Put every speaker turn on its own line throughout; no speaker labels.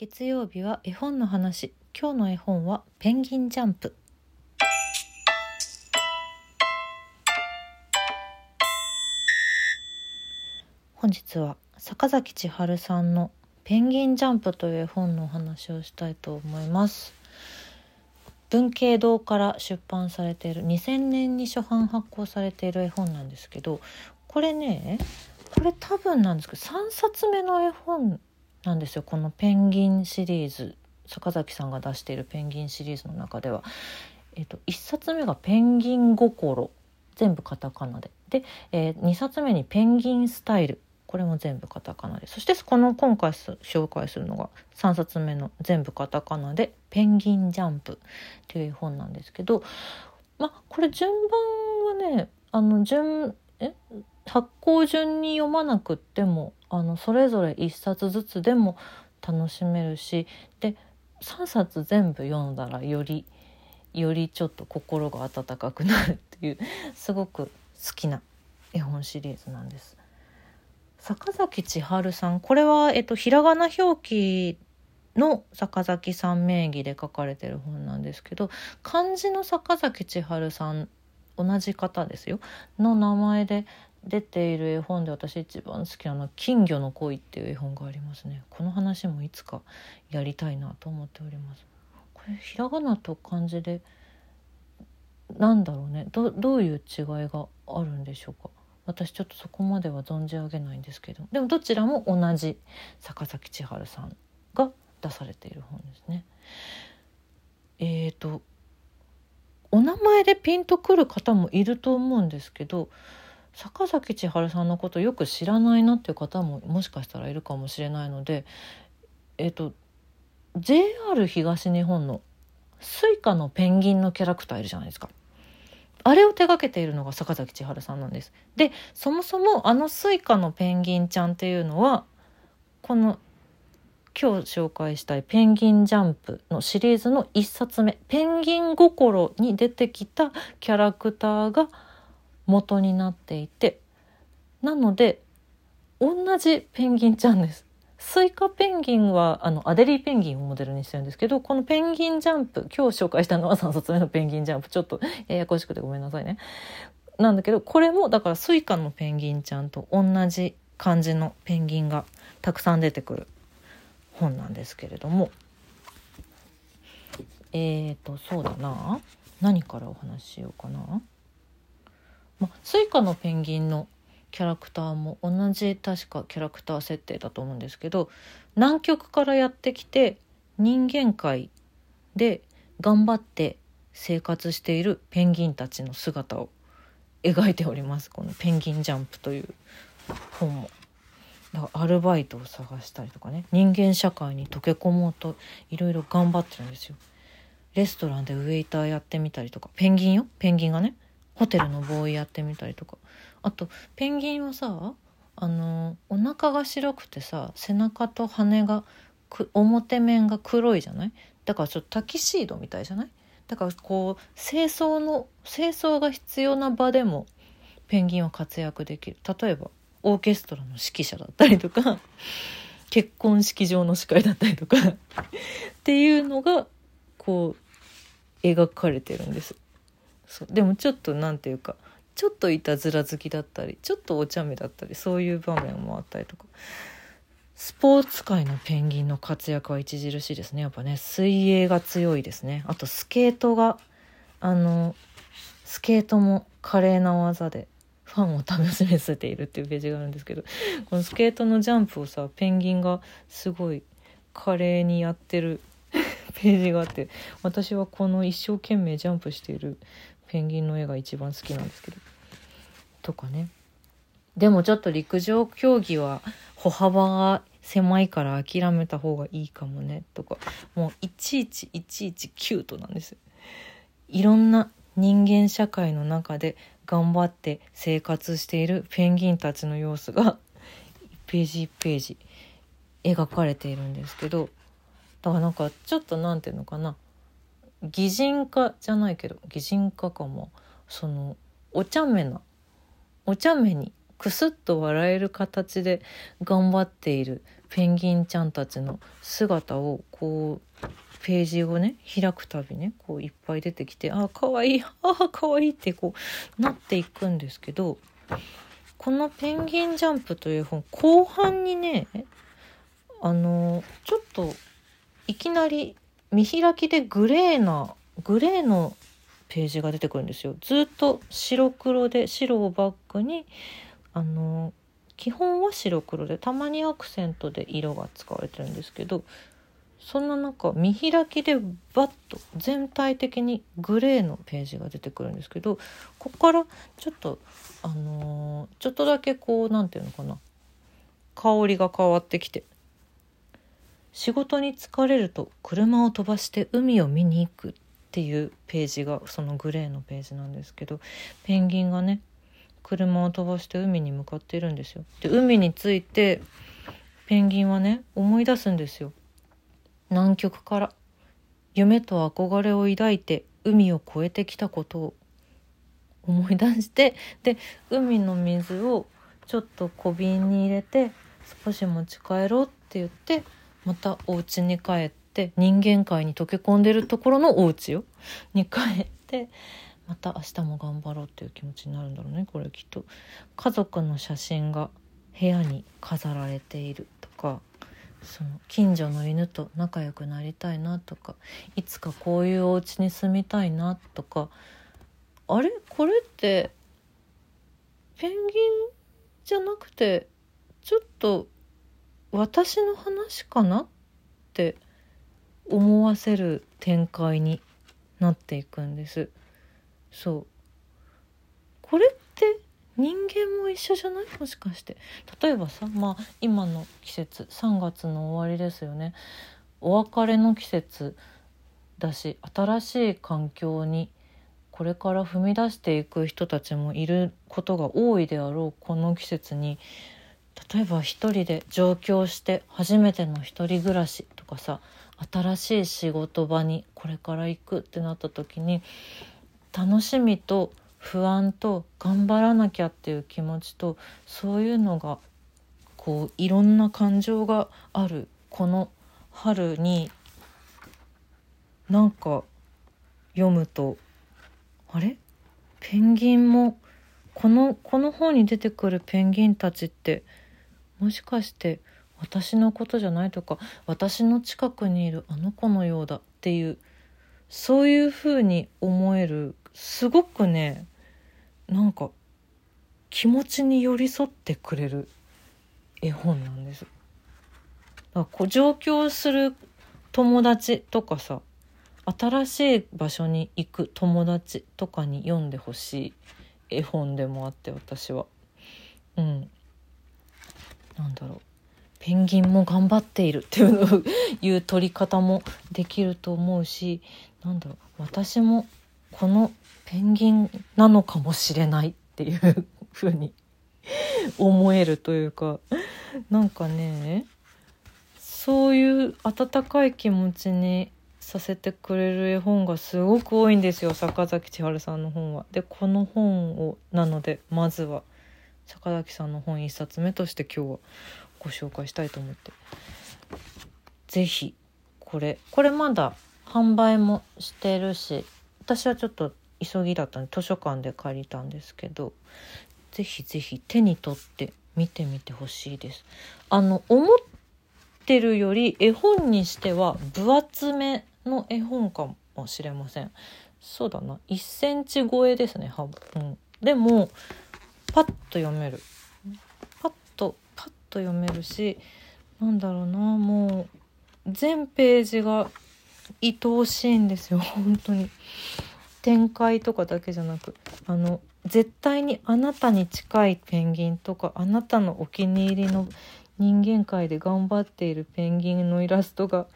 月曜日は絵本の話。今日の絵本はペンギンジャンプ。本日は坂崎千春さんのペンギンジャンプという絵本のお話をしたいと思います。文系堂から出版されている2000年に初版発行されている絵本なんですけどこれねこれ多分なんですけど3冊目の絵本なんですよ。このペンギンシリーズ坂崎さんが出しているペンギンシリーズの中では、えーと、1冊目が「ペンギン心」全部カタカナで。で、えー、2冊目に「ペンギンスタイル」これも全部カタカナで。そしてこの今回紹介するのが3冊目の全部カタカナで「ペンギンジャンプ」っていう本なんですけどまあこれ順番はねあの順え？発行順に読まなくってもあのそれぞれ1冊ずつでも楽しめるしで3冊全部読んだらよりよりちょっと心が温かくなるっていうすごく好きな絵本シリーズなんです。坂崎千春さんこれは、えっと、ひらがな表記の坂崎さん名義で書かれてる本なんですけど漢字の坂崎千春さん同じ方ですよの名前で出ている絵本で私一番好きなのは「金魚の恋」っていう絵本がありますね。この話もいつかやりたいなと思っております。これひらがなと漢字でなんだろうね。どどういう違いがあるんでしょうか。私ちょっとそこまでは存じ上げないんですけど。でもどちらも同じ坂崎千春さんが出されている本ですね。えーとお名前でピンとくる方もいると思うんですけど坂崎千春さんのことよく知らないなっていう方ももしかしたらいるかもしれないのでえっ、と JR 東日本の Suicaのペンギンのキャラクターいるじゃないですか。あれを手がけているのが坂崎千春さんなんです。でそもそもあの Suicaのペンギンちゃんっていうのはこの今日紹介したい「ペンギンジャンプ」のシリーズの1冊目「ペンギン心」に出てきたキャラクターが「元になっていてなので同じペンギンちゃんです。 Suicaペンギンはあのアデリーペンギンをモデルにしてるんですけどこのペンギンジャンプ今日紹介したのは3冊目のペンギンジャンプちょっとややこしくてごめんなさいね。なんだけどこれもだから Suicaのペンギンちゃんと同じ感じのペンギンがたくさん出てくる本なんですけれどもえーとそうだな何からお話ししようかな。まあ、 Suicaのペンギンのキャラクターも同じ確かキャラクター設定だと思うんですけど南極からやってきて人間界で頑張って生活しているペンギンたちの姿を描いております。この「ペンギンジャンプ」という本も。だからアルバイトを探したりとかね。人間社会に溶け込もうといろいろ頑張ってるんですよ。レストランでウェイターやってみたりとか。ペンギンよ。ペンギンがね。ホテルのボーイやってみたりとか。あとペンギンはさあのお腹が白くてさ背中と羽が表面が黒いじゃない？だからちょっとタキシードみたいじゃない？だからこう清掃の清掃が必要な場でもペンギンは活躍できる。例えばオーケストラの指揮者だったりとか 結婚式場の司会だったりとか。っていうのがこう描かれてるんです。そう。でもちょっと何て言うかちょっといたずら好きだったりちょっとお茶目だったりそういう場面もあったりとか。スポーツ界のペンギンの活躍は著しいですね。やっぱね水泳が強いですね。あとスケートがあのスケートも華麗な技でファンを楽しめせているっていうページがあるんですけどこのスケートのジャンプをさペンギンがすごい華麗にやってるページがあって私はこの一生懸命ジャンプしているペンギンの絵が一番好きなんですけど。とかね。でもちょっと陸上競技は歩幅が狭いから諦めた方がいいかもね。とか。もういちいちいちいちキュートなんですいろんな人間社会の中で頑張って生活しているペンギンたちの様子が1ページ1ページ描かれているんですけど。だからなんかちょっと何て言うのかな。擬人化じゃないけど擬人化かも。そのお茶目なお茶目にクスッと笑える形で頑張っているペンギンちゃんたちの姿をこうページをね開くたびねこういっぱい出てきてあかわいいあかわいいってこうなっていくんですけどこの「ペンギンジャンプ」という本後半にねあのちょっといきなり見開きでグレーなグレーのページが出てくるんですよ。ずっと白黒で白をバックにあの基本は白黒でたまにアクセントで色が使われてるんですけどそんな中見開きでバッと全体的にグレーのページが出てくるんですけどここからちょっとあのー、ちょっとだけこう何て言うのかな香りが変わってきて仕事に疲れると車を飛ばして海を見に行くっていうページがそのグレーのページなんですけどペンギンがね車を飛ばして海に向かっているんですよ。で海に着いてペンギンはね思い出すんですよ。南極から夢と憧れを抱いて海を越えてきたことを思い出してで海の水をちょっと小瓶に入れて少し持ち帰ろうって言ってまたお家に帰って人間界に溶け込んでるところのお家よ に帰ってまた明日も頑張ろうっていう気持ちになるんだろうねこれきっと。家族の写真が部屋に飾られているとかその近所の犬と仲良くなりたいなとかいつかこういうお家に住みたいなとかあれ？これってペンギンじゃなくてちょっと私の話かなって思わせる展開になっていくんです。そう。これって人間も一緒じゃない？もしかして。例えばさまあ今の季節。3月の終わりですよね。お別れの季節だし新しい環境にこれから踏み出していく人たちもいることが多いであろうこの季節に例えば一人で上京して初めての一人暮らしとかさ新しい仕事場にこれから行くってなった時に楽しみと不安と頑張らなきゃっていう気持ちとそういうのがこういろんな感情があるこの春になんか読むとあれ？ペンギンもこのこの本に出てくるペンギンたちってもしかして私のことじゃないとか私の近くにいるあの子のようだっていうそういうふうに思えるすごくねなんか気持ちに寄り添ってくれる絵本なんです。だこう上京する友達とかさ新しい場所に行く友達とかに読んでほしい絵本でもあって私は。うん。なんだろう。ペンギンも頑張っているっていうのを言う取り方もできると思うしなんだろう私もこのペンギンなのかもしれないっていう風に 思えるというかなんかねそういう温かい気持ちにさせてくれる絵本がすごく多いんですよ坂崎千春さんの本は。でこの本をなのでまずは坂崎さんの本1冊目として今日はご紹介したいと思って是非これこれまだ販売もしてるし私はちょっと急ぎだったんで図書館で借りたんですけどぜひぜひ手に取って見てみてほしいです。あの思ってるより絵本にしては分厚めの絵本かもしれません。そうだな。1センチ超えですね幅、うん、でもパッと読める。パッとパッと読めるしなんだろうな。もう全ページが愛おしいんですよ。本当に。展開とかだけじゃなく。あの絶対にあなたに近いペンギンとかあなたのお気に入りの人間界で頑張っているペンギンのイラストが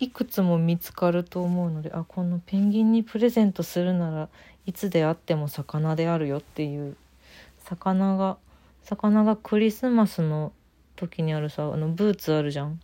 いくつも見つかると思うのであこのペンギンにプレゼントするならいつであっても魚であるよっていう魚が魚がクリスマスの時にあるさあのブーツあるじゃん。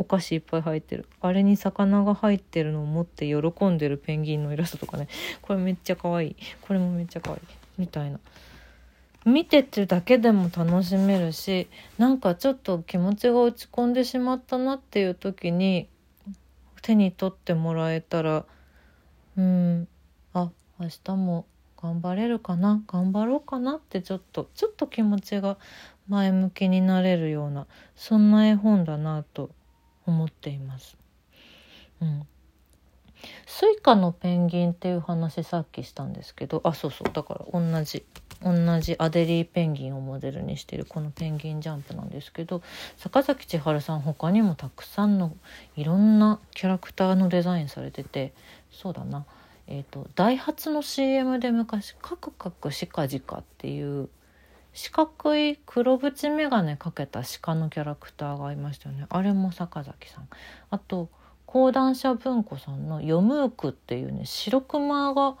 お菓子いっぱい入ってる。あれに魚が入ってるのを持って喜んでるペンギンのイラストとかね。これめっちゃ可愛い。これもめっちゃ可愛い。みたいな。見ててるだけでも楽しめるしなんかちょっと気持ちが落ち込んでしまったなっていう時に手に取ってもらえたらうんあ明日も頑張れるかな頑張ろうかなってちょっとちょっと気持ちが前向きになれるようなそんな絵本だなと思っています。うん Suicaのペンギンっていう話さっきしたんですけどあそうそうだから同じ同じアデリーペンギンをモデルにしているこのペンギンジャンプなんですけど坂崎千春さん他にもたくさんのいろんなキャラクターのデザインされててそうだな。えーと、ダイハツの CM で昔「カクカクシカジカ」っていう四角い黒縁眼鏡かけた鹿のキャラクターがいましたよね。あれも坂崎さん。あと講談社文庫さんの「ヨムーク」っていうね白熊が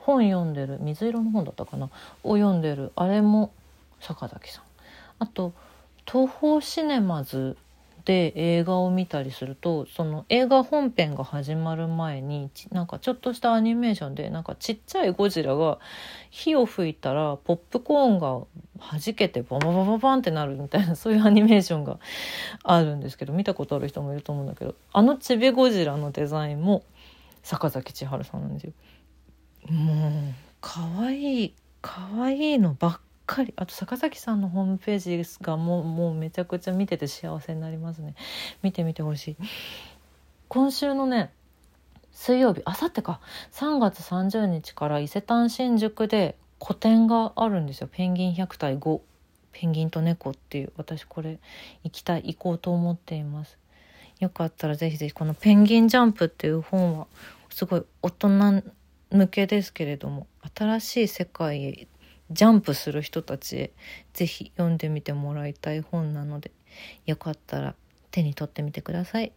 本読んでる水色の本だったかな？を読んでるあれも坂崎さんあと東宝シネマズで映画を見たりするとその映画本編が始まる前になんかちょっとしたアニメーションでなんかちっちゃいゴジラが火を吹いたらポップコーンが弾けてバババババンってなるみたいなそういうアニメーションがあるんですけど見たことある人もいると思うんだけどあのちびゴジラのデザインも坂崎千春さんなんですよ。もうかわいいかわいいのばっかり。あと坂崎さんのホームページがもうもうめちゃくちゃ見てて幸せになりますね。見てみてほしい。今週のね水曜日あさってか。3月30日から伊勢丹新宿で個展があるんですよ。ペンギン100体5ペンギンと猫っていう。私これ行きたい行こうと思っています。よかったらぜひぜひこのペンギンジャンプっていう本はすごい大人向けですけれども新しい世界へジャンプする人たちへぜひ読んでみてもらいたい本なのでよかったら手に取ってみてください。